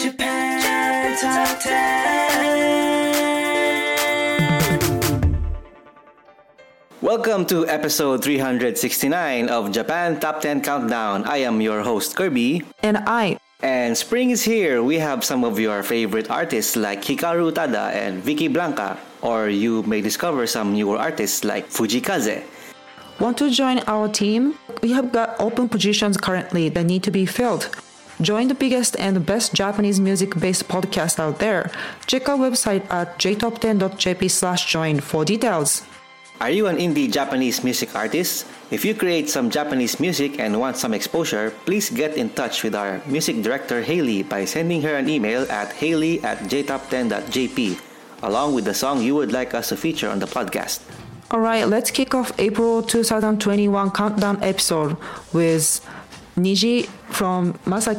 Japan Top 10. Welcome to episode 369 of Japan Top 10 Countdown. I am your host, Kirby. And I. And spring is here. We have some of your favorite artists like Hikaru Utada and Vickeblanka. Or you may discover some newer artists like Fujii Kaze. Want to join our team? We have got open positions currently that need to be filled. Join the biggest and best Japanese music-based podcast out there. Check our website at jtop10.jp slash join for details. Are you an indie Japanese music artist? If you create some Japanese music and want some exposure, please get in touch with our music director Haley by sending her an email at haley at jtop10.jp along with the song you would like us to feature on the podcast. Alright, let's kick off April 2021 countdown episode with 虹 from まさ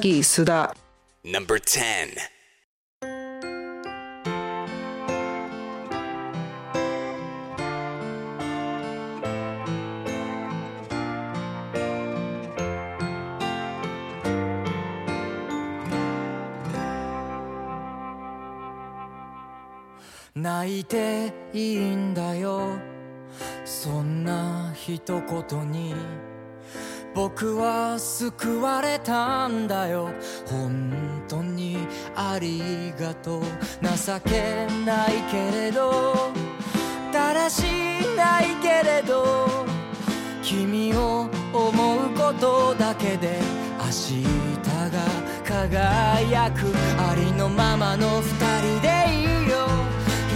泣いていいんだよそんな一言に僕は救われたんだよ。本当にありがとう。情けないけれど。だらしないけれど。君を思うことだけで。明日が輝くありのままの二人でいいよ。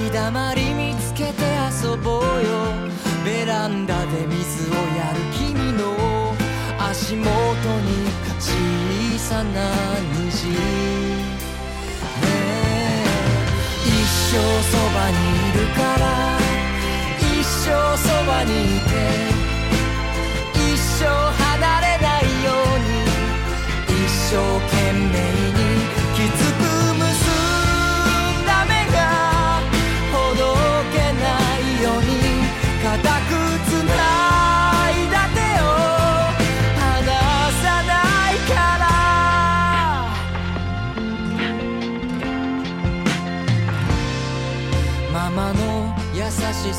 日だまり見つけて遊ぼうよ。ベランダで水をやる君の元に小さな虹。ねえ。一生そばにいるから一生そばにいて一生離れないように一生懸命に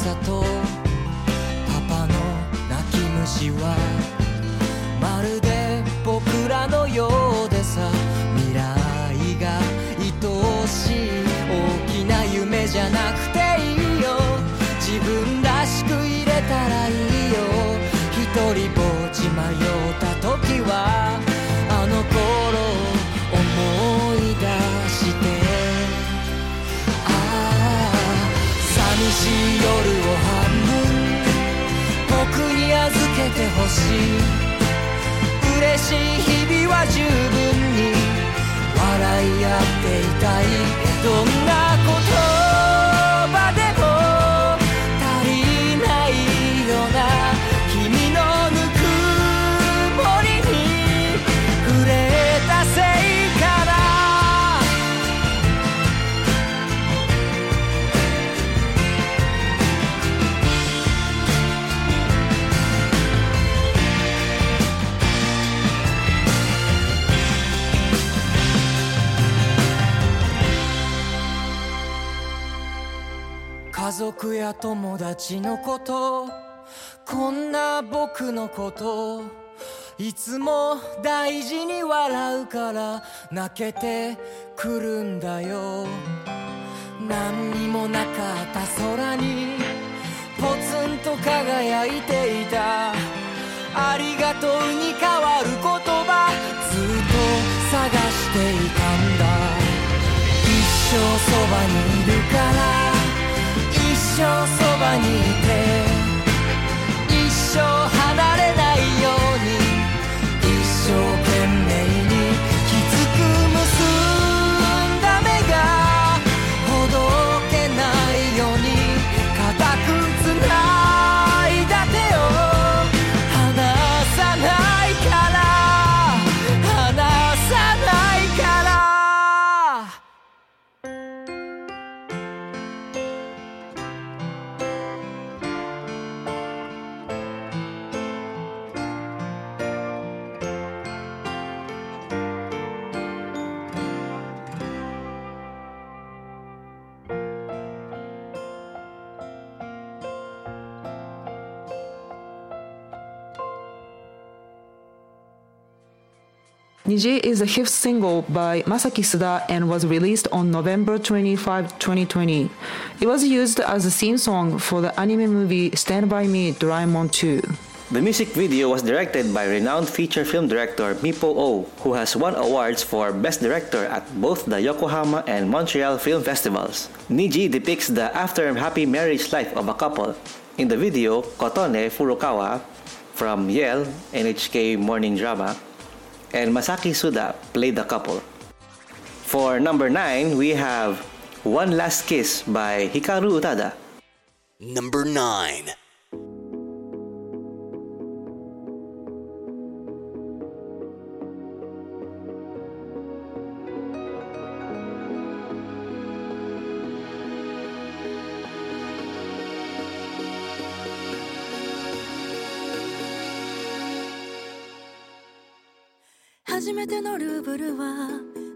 さとパパの泣き虫はまるで僕らのようでさ。未来が愛おしい大きな夢じゃなくてせてほしい。嬉しい日々は十分に笑い合っていたい。どんな友達のことこんな僕のこといつも大事に笑うから泣けてくるんだよ。何にもなかった空にポツンと輝いていた。ありがとうに変わる言葉ずっと探していたんだ。一生そばに生そばにいて。一生 Niji is the fifth single by Masaki Suda and was released on November 25, 2020. It was used as a theme song for the anime movie Stand By Me Doraemon 2. The music video was directed by renowned feature film director Mipo Oh, who has won awards for Best Director at both the Yokohama and Montreal Film Festivals. Niji depicts the after happy marriage life of a couple. In the video, Kotone Furukawa from Yell NHK Morning Drama and Masaki Suda played the couple. For number 9, we have One Last Kiss by Hikaru Utada. Number 9. めてのルーブルは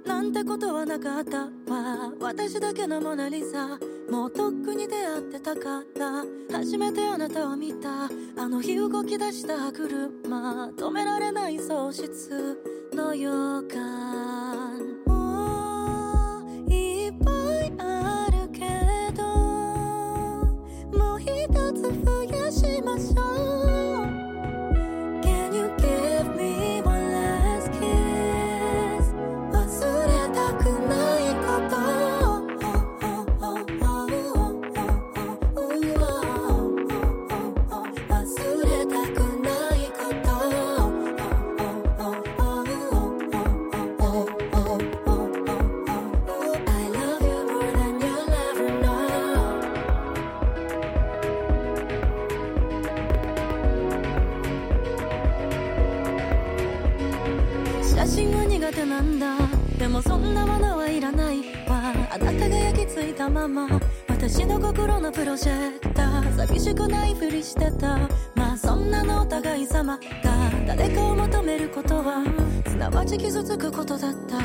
なんてことはなかったわ。私だけのモナリザ。もうとっくに出会ってたから。初めてあなたを見た。あの日動き出した車。止められない喪失の予感。写真は苦手なんだ。でもそんなものはいらないわ。あなたが焼き付いたまま。私の心のプロジェクター。寂しくないふりしてた。まあそんなのお互い様が誰かを求めることはすなわち傷つくことだった。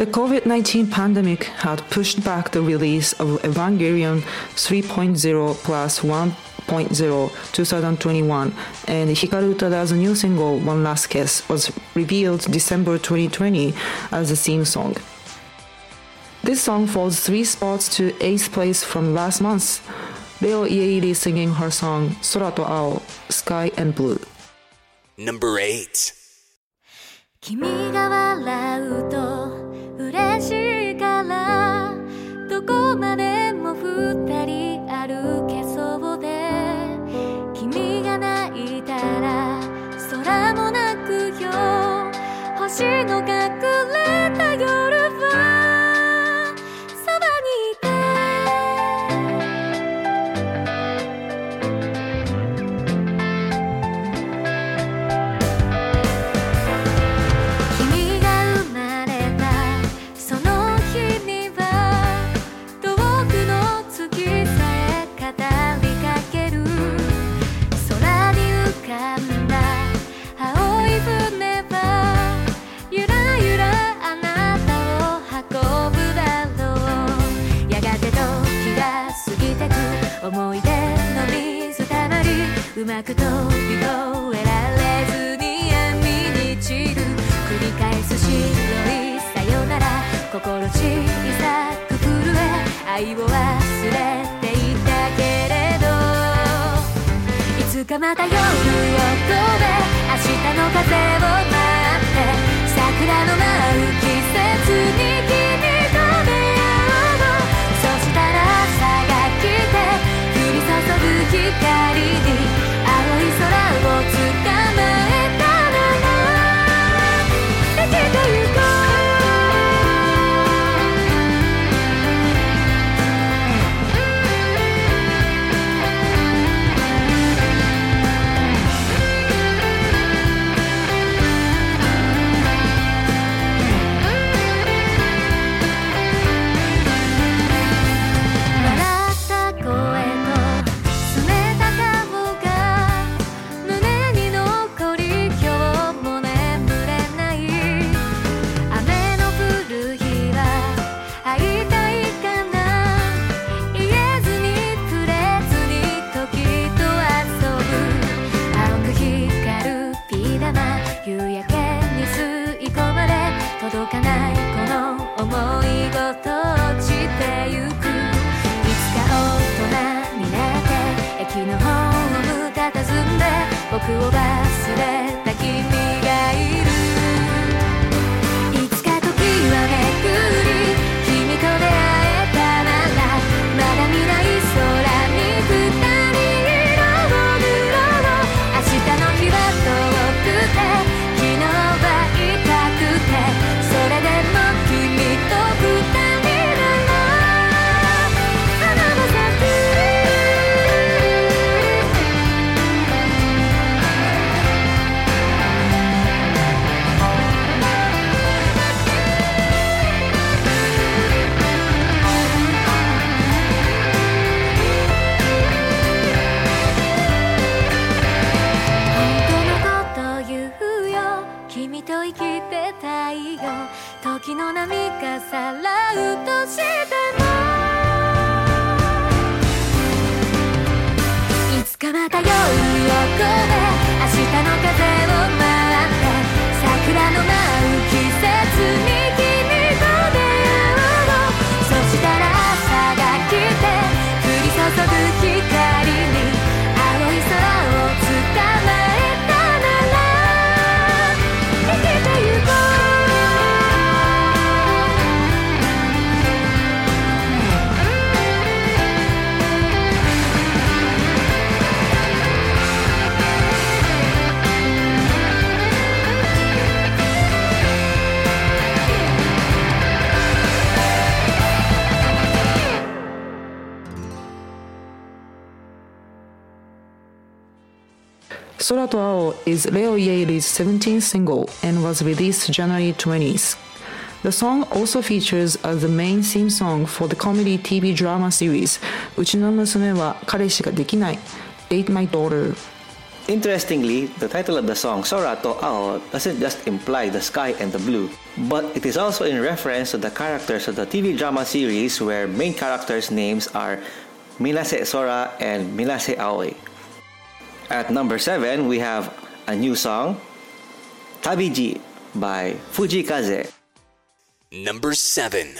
The COVID 19 pandemic had pushed back the release of Evangelion 3.0 plus 1.0 2021, and Hikaru Utada's new single One Last Kiss was revealed December 2020 as a theme song. This song falls three spots to 8th place from last month. Reo Ieiri singing her song Sora to Ao, Sky and Blue. Number 8. 君が笑うと 星の隠れうまく飛び越えられずに闇に散る。繰り返す白いさよなら心小さく震え愛を忘れていたけれどいつかまた夜を越え明日の風を待って桜の舞う季節に君と出会おうそしたら朝が来て降り注ぐ光に空を掴む Sora to Ao is Leo Ieiri's 17th single and was released January 20th. The song also features as the main theme song for the comedy TV drama series うちの娘は彼氏ができない Date My Daughter. Interestingly, the title of the song Sora to Ao doesn't just imply the sky and the blue, but it is also in reference to the characters of the TV drama series where main characters' names are Minase Sora and Minase Aoi. At number seven, we have a new song, Tabiji by Fujii Kaze. Number seven.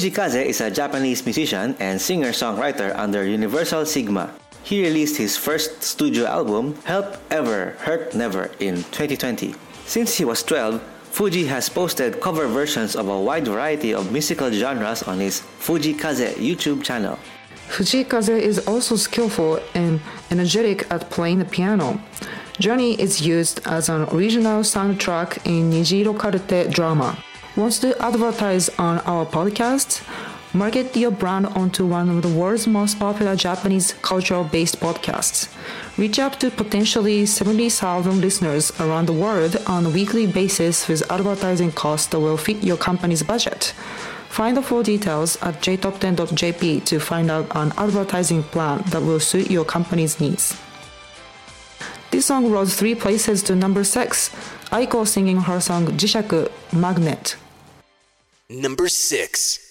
Fujii Kaze is a Japanese musician and singer-songwriter under Universal Sigma. He released his first studio album, Help Ever, Hurt Never, in 2020. Since he was 12, Fujii has posted cover versions of a wide variety of musical genres on his Fujii Kaze YouTube channel. Fujii Kaze is also skillful and energetic at playing the piano. Journey is used as an original soundtrack in Nijiiro Karte drama. Wants to advertise on our podcast? Market your brand onto one of the world's most popular Japanese cultural based podcasts. Reach up to potentially 70,000 listeners around the world on a weekly basis with advertising costs that will fit your company's budget. Find the full details at jtop10.jp to find out an advertising plan that will suit your company's needs. This song rose three places to number six. Aiko singing her song Jishaku Magnet. Number 6.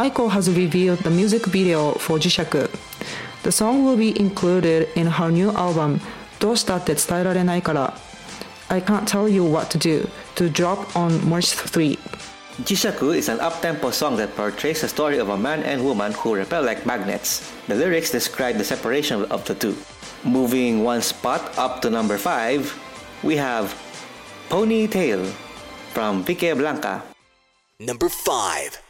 Aiko has revealed the music video for Jishaku. The song will be included in her new album, どうしたって伝えられないから I can't tell you what to do to drop on March 3. Jishaku is an up-tempo song that portrays the story of a man and woman who repel like magnets. The lyrics describe the separation of the two. Moving one spot up to number 5, we have Ponytail from Vickeblanka. Number 5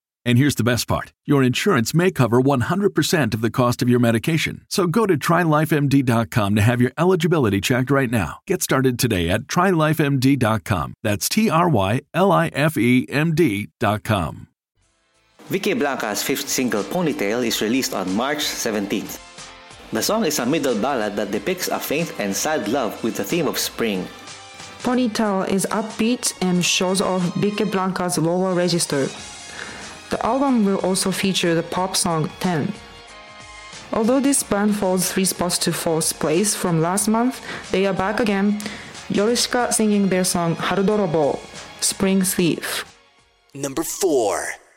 And here's the best part your insurance may cover 100% of the cost of your medication. So go to trylifemd.com to have your eligibility checked right now. Get started today at trylifemd.com. That's T R Y L I F E M D.com. Vickeblanka's fifth single Ponytail is released on March 17th. The song is a middle ballad that depicts a faint and sad love with the theme of spring. Ponytail is upbeat and shows off Vickeblanka's lower register. The album will also feature the pop song 10. Although this band falls three spots to fourth place from last month, they are back again. Yorushika singing their song Harudorobo, Spring Thief. Number 4.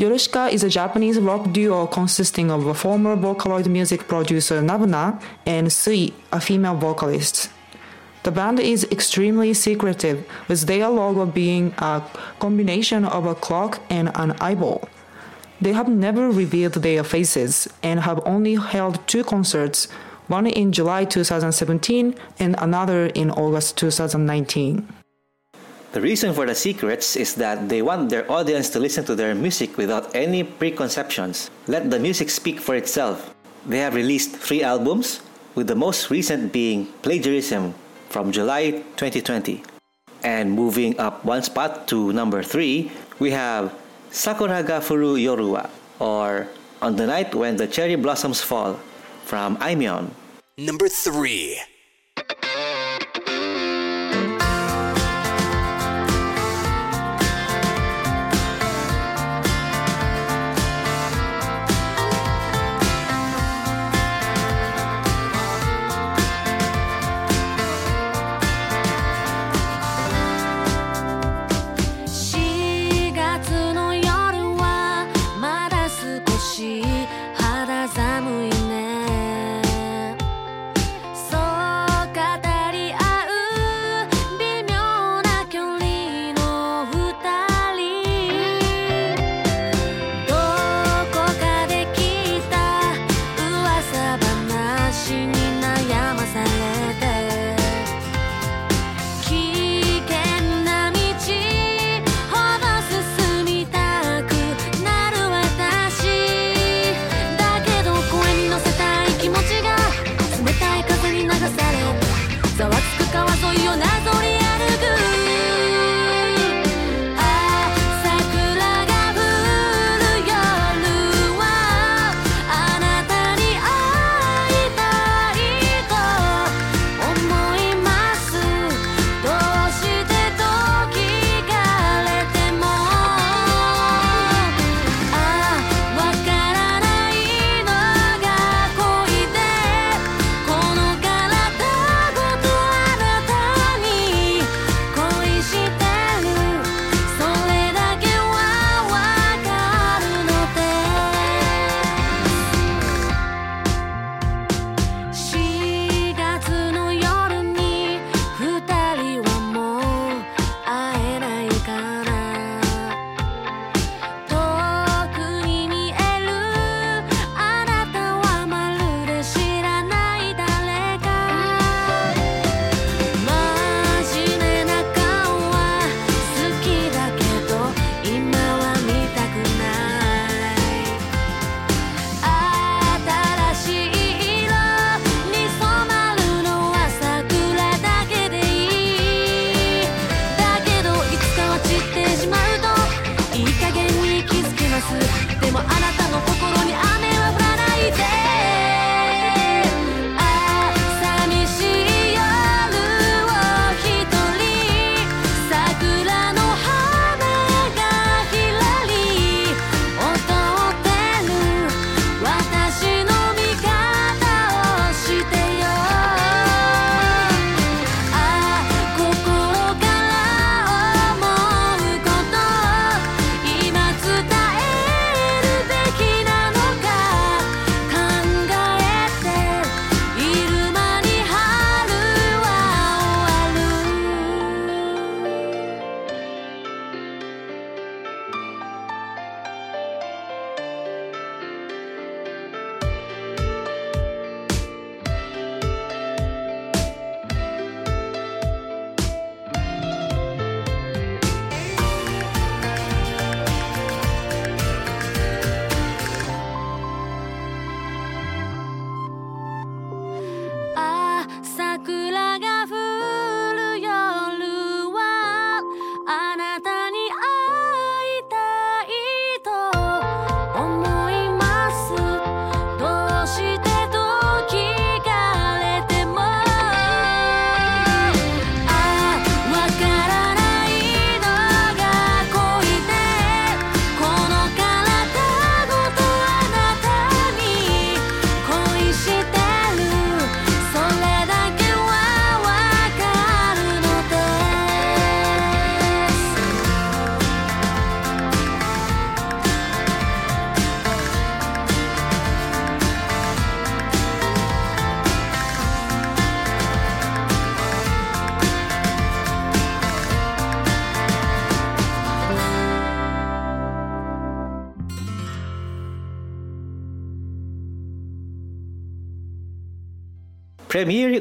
Yorushika is a Japanese rock duo consisting of a former Vocaloid music producer Nabuna and Sui, a female vocalist. The band is extremely secretive, with their logo being a combination of a clock and an eyeball. They have never revealed their faces and have only held two concerts, one in July 2017 and another in August 2019. The reason for the secrets is that they want their audience to listen to their music without any preconceptions. Let the music speak for itself. They have released three albums, with the most recent being Plagiarism from July 2020. And moving up one spot to number three, we have Sakura ga Furu Yoru or On the Night When the Cherry Blossoms Fall from Aimyon. Number 3.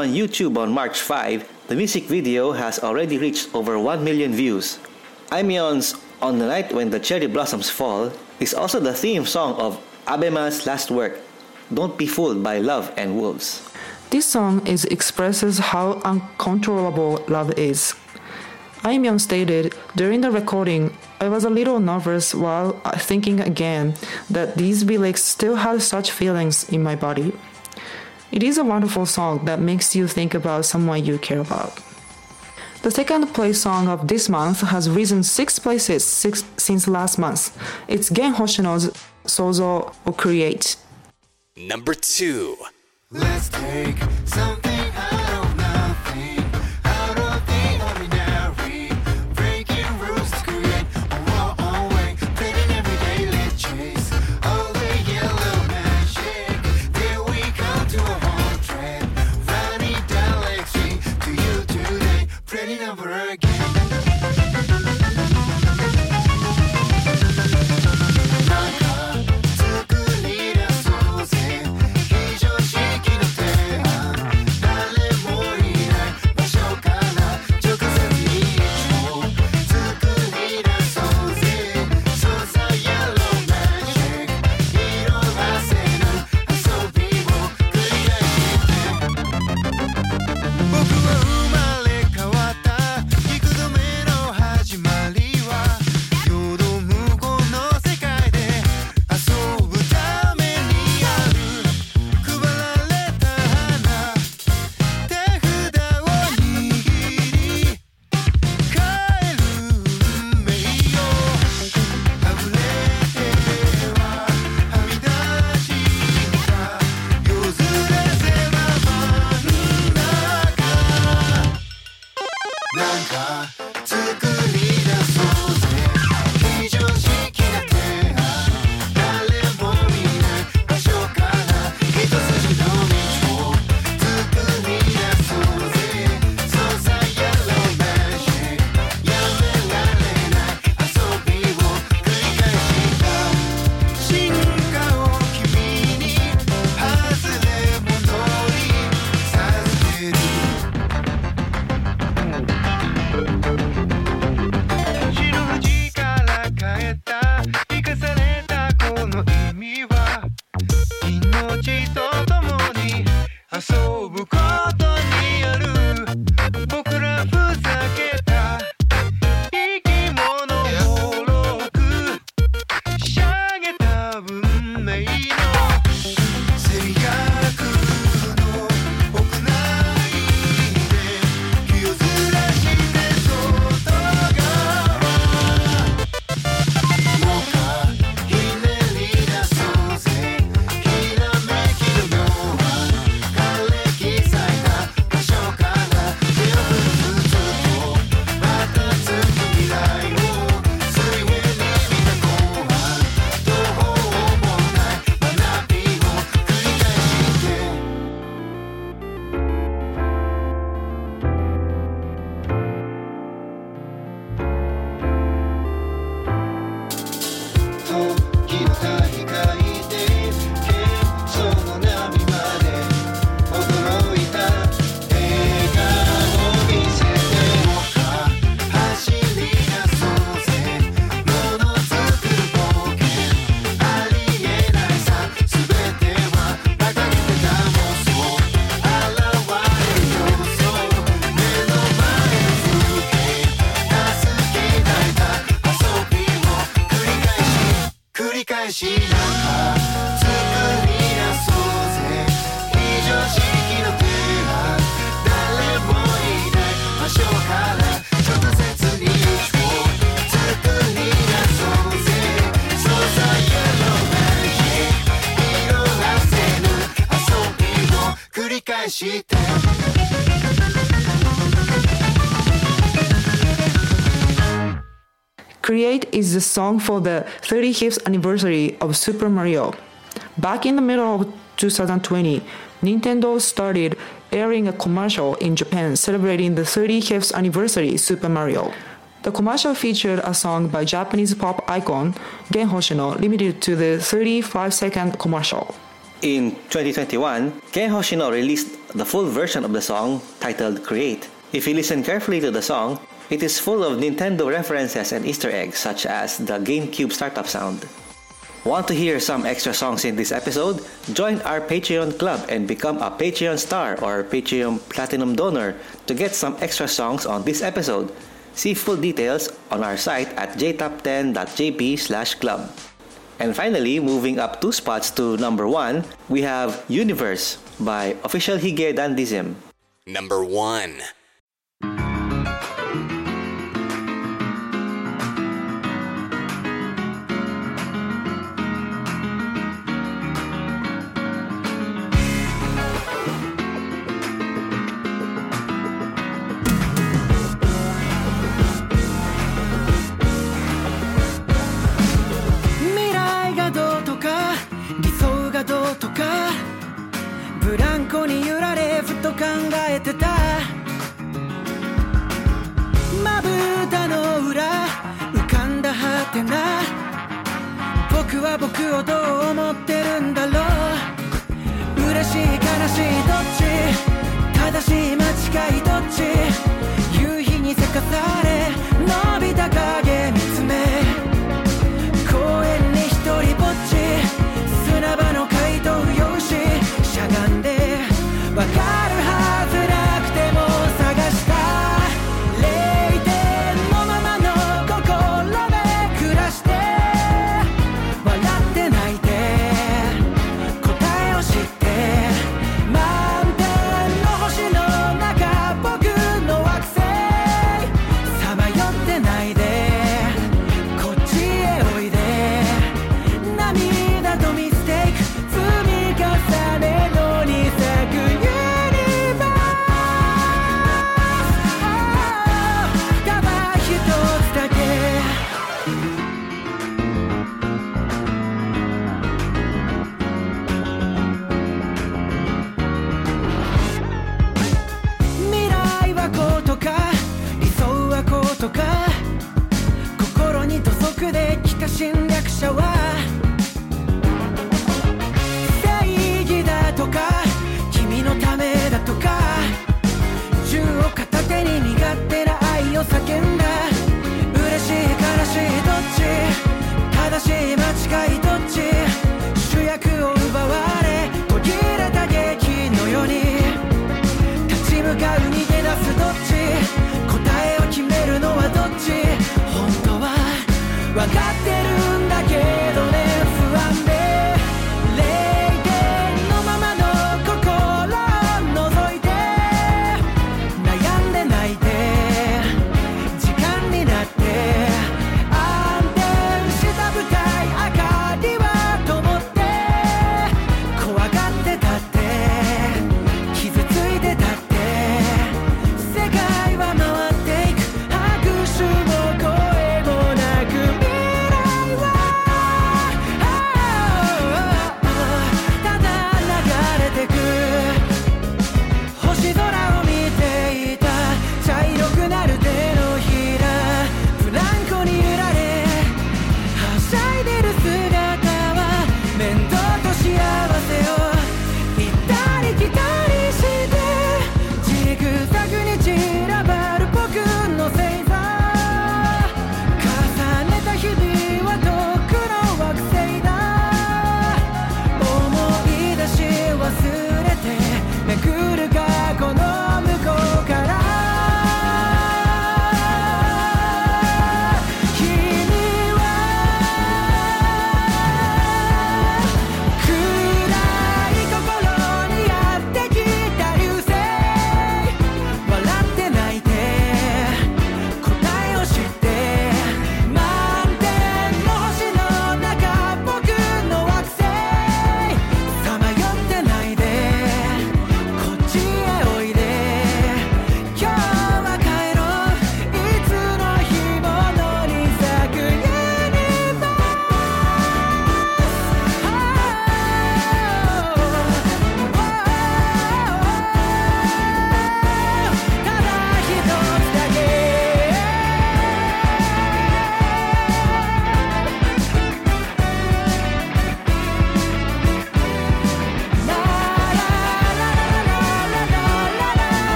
On YouTube on March 5, the music video has already reached over 1 million views. Aimyon's On the Night When the Cherry Blossoms Fall is also the theme song of Abema's last work, Don't Be Fooled by Love and Wolves. This song is expresses how uncontrollable love is. Aimyon stated, during the recording, I was a little nervous while uh, thinking again that these lyrics still had such feelings in my body. It is a wonderful song that makes you think about someone you care about. The second place song of this month has risen six places six, since last month. It's Gen Hoshino's Sozo or Create. Number two. Let's take something is the song for the 35th anniversary of Super Mario. Back in the middle of 2020, Nintendo started airing a commercial in Japan celebrating the 35th anniversary Super Mario. The commercial featured a song by Japanese pop icon Gen Hoshino limited to the 35 second commercial. In 2021, Gen Hoshino released the full version of the song titled Create. If you listen carefully to the song, it is full of Nintendo references and Easter eggs such as the GameCube startup sound. Want to hear some extra songs in this episode? Join our Patreon club and become a Patreon star or Patreon platinum donor to get some extra songs on this episode. See full details on our site at jtop10.jp slash club. And finally, moving up two spots to number one, we have Universe by Official Hige Dandism. Number 1. えてた。まぶたの裏浮かんだはてな。僕は僕をどう思ってるんだろう。嬉しい悲しいどっち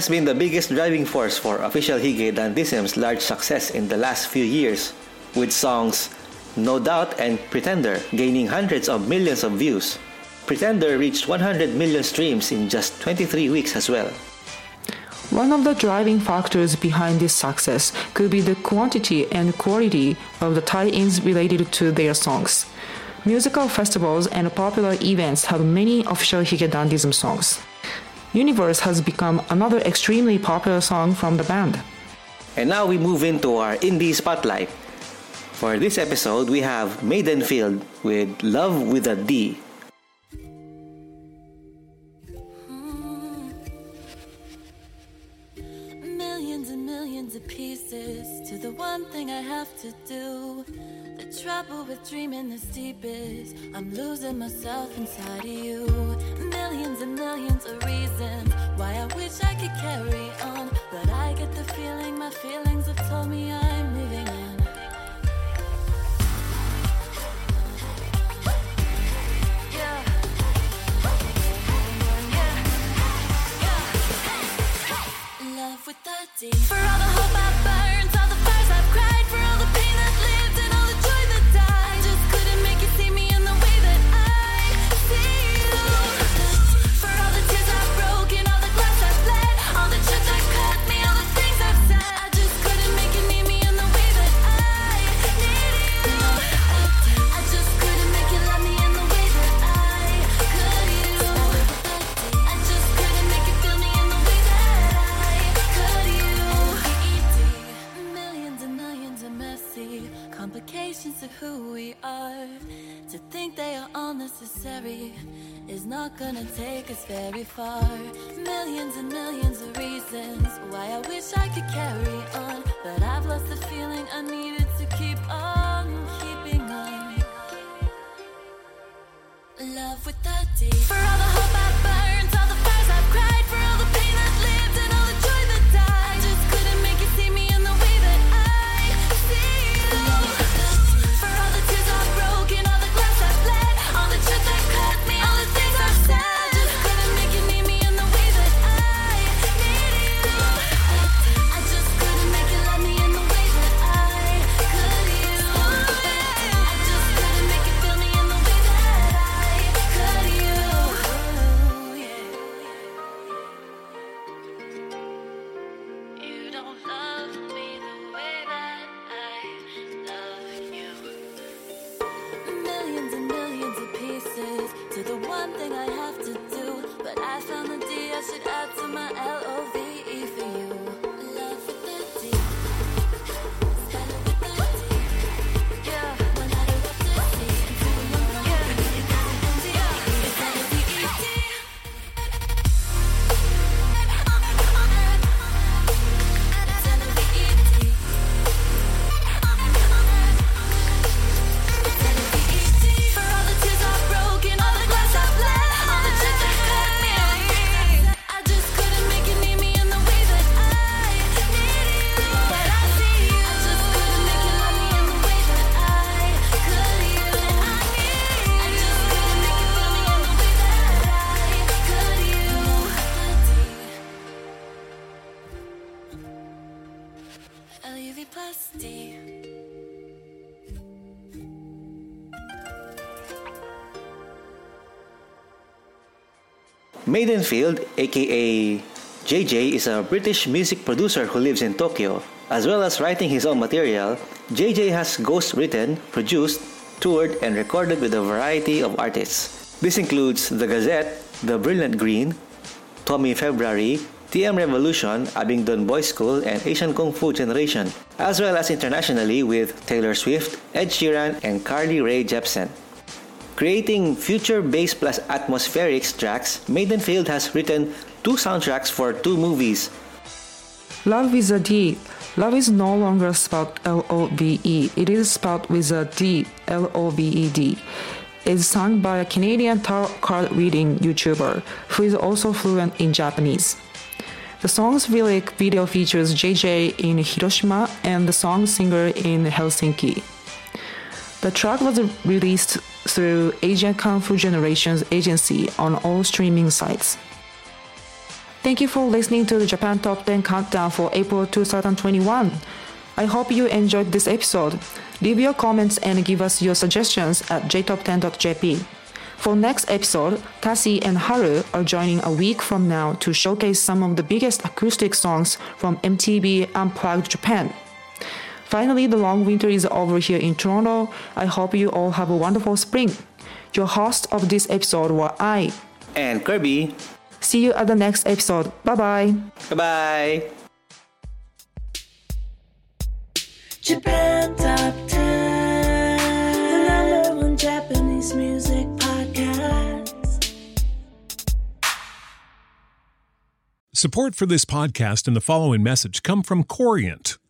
has been the biggest driving force for official Hige Dandism's large success in the last few years, with songs No Doubt and Pretender gaining hundreds of millions of views. Pretender reached 100 million streams in just 23 weeks as well. One of the driving factors behind this success could be the quantity and quality of the tie-ins related to their songs. Musical festivals and popular events have many official Hige Dandism songs. Universe has become another extremely popular song from the band. And now we move into our indie spotlight. For this episode, we have Maidenfield with Love with a D. one thing I have to do. Trouble with dreaming this deep is I'm losing myself inside of you. Millions and millions of reasons why I wish I could carry on. But I get the feeling my feelings have told me I'm moving on. Love with the D. For all the hope I burned. Very far. Millions and millions of reasons why I wish I could carry on. But I've lost the feeling I needed to keep on keeping on. Love with the D. For all the Maidenfield, aka JJ, is a British music producer who lives in Tokyo. As well as writing his own material, JJ has ghost written, produced, toured, and recorded with a variety of artists. This includes The Gazette, The Brilliant Green, Tommy February, TM Revolution, Abingdon Boys School, and Asian Kung Fu Generation, as well as internationally with Taylor Swift, Ed Sheeran, and Carly Rae Jepsen. Creating future bass plus atmospheric tracks, Maidenfield has written two soundtracks for two movies. Love with a D. Love is no longer spelled L O V E. It is spelled with a D, L O V E D. It's sung by a Canadian tarot card reading YouTuber who is also fluent in Japanese. The song's lyric video features JJ in Hiroshima and the song singer in Helsinki. The track was released through Asian Kung Fu Generations agency on all streaming sites. Thank you for listening to the Japan Top 10 Countdown for April 2021. I hope you enjoyed this episode. Leave your comments and give us your suggestions at jtop10.jp. For next episode, Tassie and Haru are joining a week from now to showcase some of the biggest acoustic songs from MTV Unplugged Japan. Finally, the long winter is over here in Toronto. I hope you all have a wonderful spring. Your host of this episode were I. And Kirby. See you at the next episode. Bye bye. Bye bye. Japan Top 10, the number one Japanese music podcast. Support for this podcast and the following message come from Corient.